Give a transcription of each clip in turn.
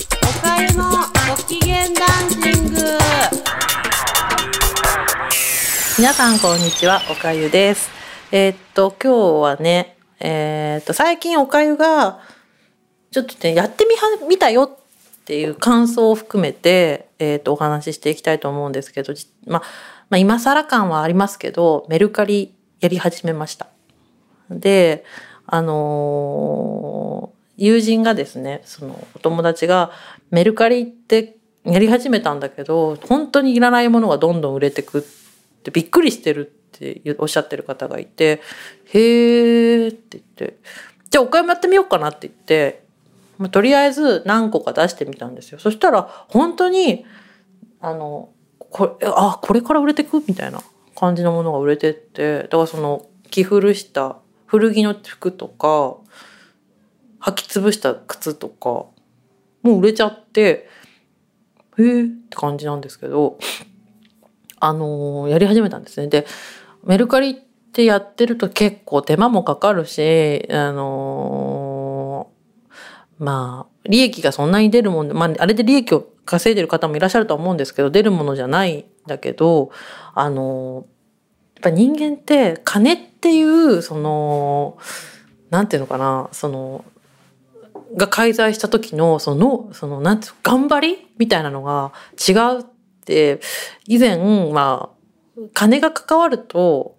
おかゆのご機嫌ダンシング。皆さんこんにちはおかゆです。えーっと今日はねえーっと最近おかゆがちょっとねやってみは見たよっていう感想を含めてえーっとお話ししていきたいと思うんですけどままあ今更感はありますけどメルカリやり始めました。であのー友人がですねそのお友達がメルカリってやり始めたんだけど本当にいらないものがどんどん売れてくってびっくりしてるっておっしゃってる方がいて「へーって言って「じゃあお買い物やってみようかな」って言って、まあとりあえず何個か出してみたんですよ。そしたら本当にあのこれあこれから売れてくみたいな感じのものが売れてってだからその着古した古着の服とか履き潰した靴とかもう売れちゃってへえって感じなんですけどあのーやり始めたんですね。でメルカリってやってると結構手間もかかるしあのーまあ利益がそんなに出るもんで、まあ、あれで利益を稼いでる方もいらっしゃるとは思うんですけど出るものじゃないんだけどあのやっぱ人間って金っていうそのなんていうのかなそのが介在した時のそのそのなんていう頑張りみたいなのが違うって以前まあ金が関わると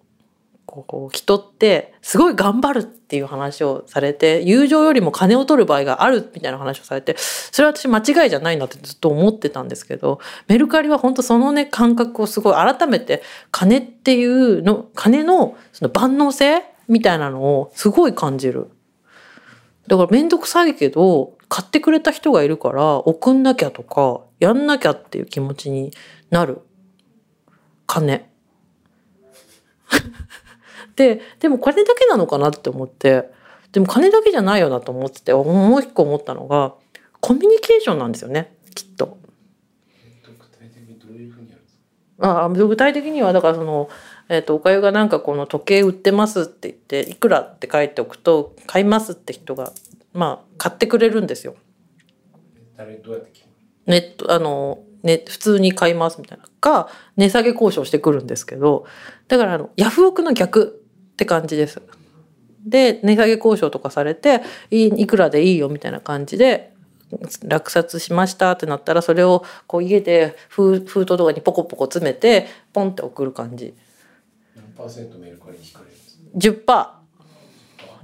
こう人ってすごい頑張るっていう話をされて友情よりも金を取る場合があるみたいな話をされてそれは私間違いじゃないなってずっと思ってたんですけどメルカリは本当そのね感覚をすごい改めて金っていうの金のその万能性みたいなのをすごい感じる。だから面倒くさいけど買ってくれた人がいるから送んなきゃとかやんなきゃっていう気持ちになる金。ででも金だけなのかなって思ってでも金だけじゃないよなと思っててもう一個思ったのがコミュニケーションなんですよねきっと。あ具体的にはだからその、えー、とおかゆがなんかこの時計売ってますって言っていくらって書いておくと買いますって人がまあ買ってくれるんですよ。ネットあのね、普通に買いますみたいな。か値下げ交渉してくるんですけど。だからあのヤフオクの逆って感じです。で値下げ交渉とかされていいいくらでいいよみたいな感じで落札しましたってなったらそれをこう家で封封筒とかにポコポコ詰めてポンって送る感じ。何パーセントメルカリに引かれるんですか？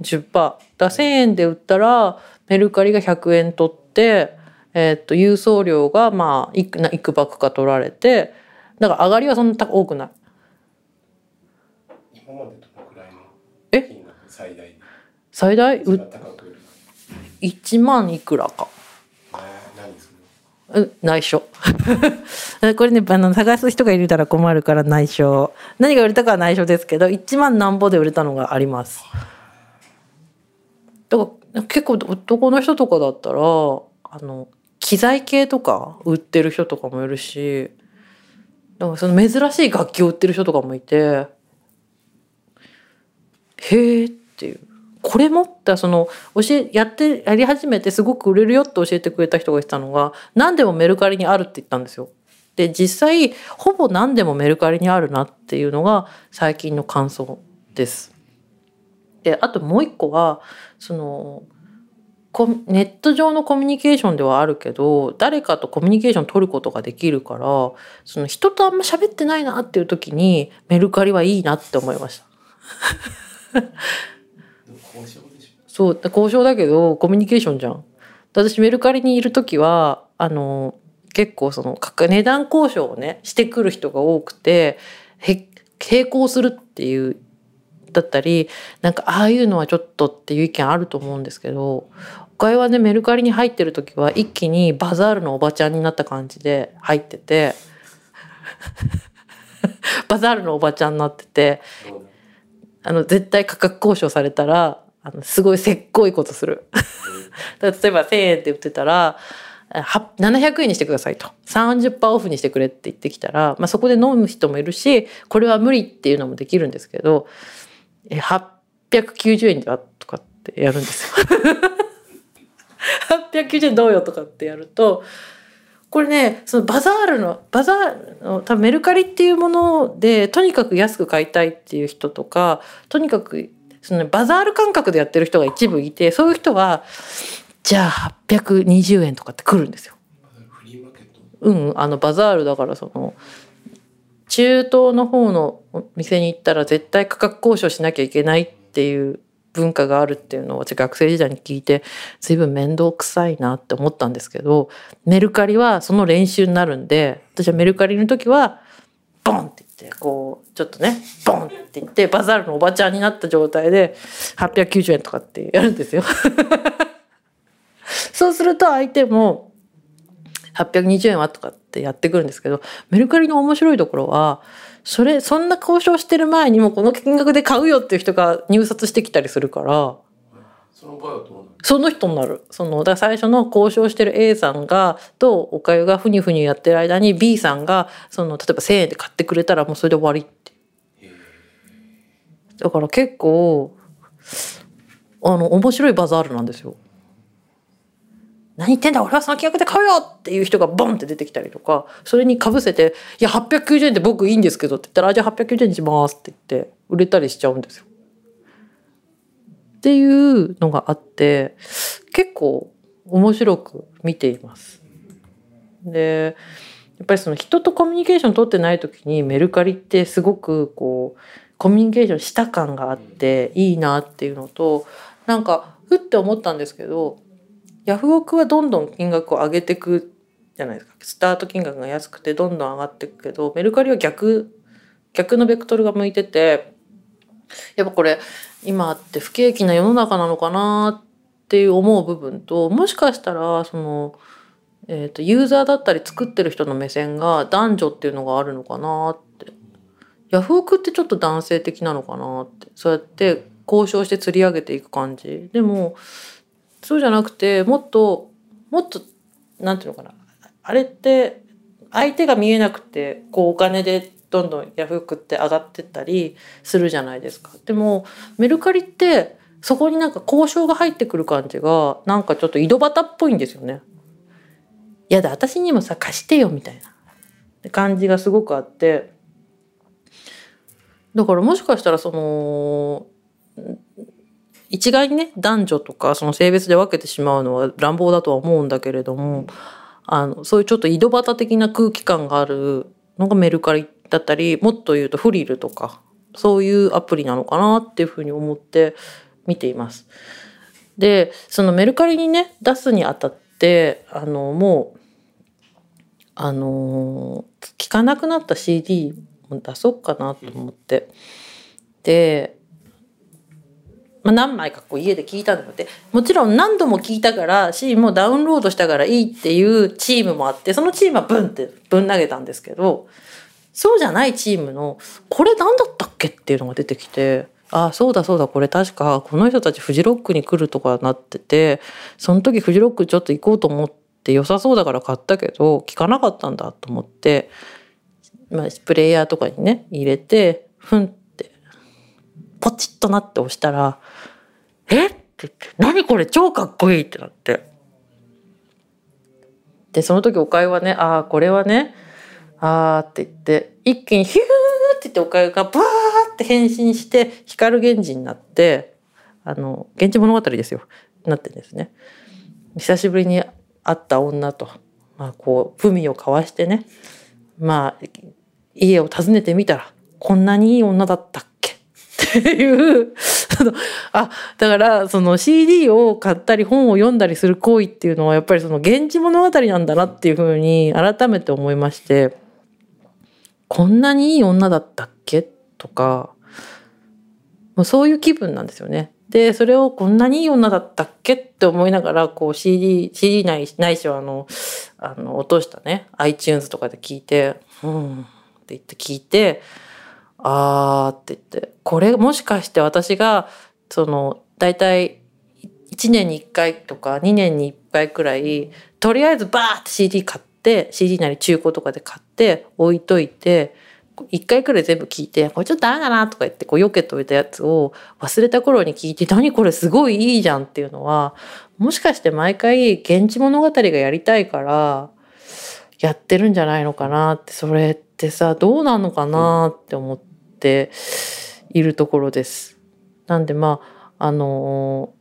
10%10% だから1,000円で売ったらメルカリが100円取って、えーっと郵送料がまあいくないくばくか取られてだから上がりはそんな高多くない。今までどのくらいのえ？金額最大で最大？う一番高く売る1万いくらか。内緒。これねあの探す人がいるたら困るから内緒。何が売れたかは内緒ですけど1万なんぼで売れたのがありますだから結構男の人とかだったらあの機材系とか売ってる人とかもいるしだかその珍しい楽器を売ってる人とかもいてへえっていうこれもってその教えやってやり始めてすごく売れるよって教えてくれた人が言ってたのが何でもメルカリにあるって言ったんですよ。で実際ほぼ何でもメルカリにあるなっていうのが最近の感想です。であともう一個はそのネット上のコミュニケーションではあるけど誰かとコミュニケーション取ることができるからその人とあんま喋ってないなっていう時にメルカリはいいなって思いました。そう交渉だけどコミュニケーションじゃん。私メルカリにいる時はあの結構その価値段交渉をねしてくる人が多くてへ並行するっていうだったりなんかああいうのはちょっとっていう意見あると思うんですけど他はねメルカリに入ってる時は一気にバザールのおばちゃんになった感じで入ってて バザールのおばちゃんになっててあの絶対価格交渉されたらあのすごいせっこいことする。例えば1,000円って売ってたらは700円にしてくださいと30%オフにしてくれって言ってきたら、まあ、そこで飲む人もいるしこれは無理っていうのもできるんですけどえ890円ではとかってやるんですよ。890円どうよとかってやるとこれねそのバザールのバザールの多分メルカリっていうものでとにかく安く買いたいっていう人とかとにかくそのバザール感覚でやってる人が一部いてそういう人はじゃあ820円とかって来るんですよ。うん、あのバザールだからその中東の方のお店に行ったら絶対価格交渉しなきゃいけないっていう文化があるっていうのを私学生時代に聞いて随分面倒くさいなって思ったんですけどメルカリはその練習になるんで私はメルカリの時はボンって言ってこうちょっとねボンって言ってバザールのおばちゃんになった状態で890円とかってやるんですよ。そうすると相手も820円はとかってやってくるんですけどメルカリの面白いところはそれそんな交渉してる前にもこの金額で買うよっていう人が入札してきたりするからその場合はどうなる？その人になるそのだ最初の交渉してる A さんがとおかゆがふにふにやってる間に B さんがその例えば1,000円で買ってくれたらもうそれで終わりってだから結構あの面白いバザールなんですよ。何言ってんだ俺はその金額で買うよっていう人がボンって出てきたりとかそれにかぶせて「いや890円で僕いいんですけど」って言ったら「じゃあ890円にします」って言って売れたりしちゃうんですよ。っていうのがあって結構面白く見ています。でやっぱりその人とコミュニケーション取ってない時にメルカリってすごくこうコミュニケーションした感があっていいなっていうのとなんかふって思ったんですけどヤフオクはどんどん金額を上げていくじゃないですか。スタート金額が安くてどんどん上がっていくけどメルカリは逆逆のベクトルが向いててやっぱこれ今って不景気な世の中なのかなっていう思う部分ともしかしたらその、えー、とユーザーだったり作ってる人の目線が男女っていうのがあるのかなって。ヤフオクってちょっと男性的なのかなって。そうやって交渉して釣り上げていく感じ。でもそうじゃなくてもっともっとなんていうのかなあれって相手が見えなくてこうお金でどんどんヤフオクって上がってったりするじゃないですか。でもメルカリってそこになんか交渉が入ってくる感じがなんかちょっと井戸端っぽいんですよね。いやだ私にもさ貸してよみたいな感じがすごくあってだからもしかしたらその一概にね男女とかその性別で分けてしまうのは乱暴だとは思うんだけれどもあのそういうちょっと井戸端的な空気感があるのがメルカリだったりもっと言うとフリルとかそういうアプリなのかなっていうふうに思って見ています。でそのメルカリにね出すにあたってあのもうあの聞かなくなった CD も出そうかなと思って。でまあ、何枚かこう家で聞いたのでもちろん何度も聞いたからしもうダウンロードしたからいいっていうチームもあってそのチームはブンってぶん投げたんですけどそうじゃないチームのこれ何だったっけっていうのが出てきてああそうだそうだこれ確かこの人たちフジロックに来るとかなっててその時フジロックちょっと行こうと思って良さそうだから買ったけど聞かなかったんだと思って、まあ、プレイヤーとかにね入れてふんってポチッとなって押したら「え？っ?」て言って「何これ超かっこいい!」ってなって。でその時おかゆはね「ああこれはねあーって言って一気にヒューって言っておかゆがバーって変身して光源氏になってあの「源氏物語」ですよなってんですね。久しぶりに会った女と、まあ、こう文を交わしてねまあ家を訪ねてみたらこんなにいい女だったっていう。あだからその CD を買ったり本を読んだりする行為っていうのはやっぱりその「源氏物語」なんだなっていうふうに改めて思いましてこんなにいい女だったっけ？とかもうそういう気分なんですよね。でそれをこんなにいい女だったっけ？って思いながらこう CD, CD ないないしはあのあの落としたね iTunes とかで聞いて「うん」って言って聞いて「あー」って言って。これもしかして私がその大体1年に1回とか2年に1回くらいとりあえずバーって CD 買って CD なり中古とかで買って置いといて一回くらい全部聞いて、これちょっとダメだなとか言って、こう、避けといたやつを忘れた頃に聞いて、何これすごいいいじゃんっていうのは、もしかして毎回、現地物語がやりたいから、やってるんじゃないのかなって、それってさ、どうなのかなって思ってているところです。なんでまあ、あの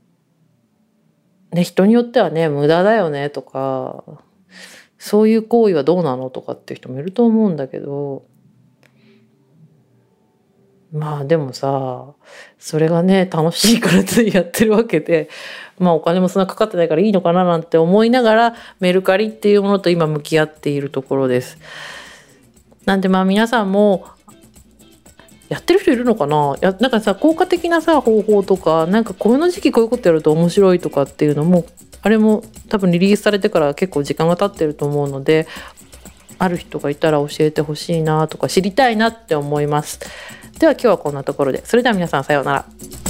ね、人によってはね、無駄だよねとか、そういう行為はどうなのとかっていう人もいると思うんだけど、まあでもさ、それがね、楽しいからついやってるわけで、まあお金もそんなかかってないからいいのかななんて思いながらメルカリっていうものと今向き合っているところです。なんでまあ皆さんもやってる人いるのかな？やなんかさ効果的なさ方法とかなんかこの時期こういうことやると面白いとかっていうのもあれも多分リリースされてから結構時間が経ってると思うのである人がいたら教えてほしいなとか知りたいなって思います。では今日はこんなところでそれでは皆さんさようなら。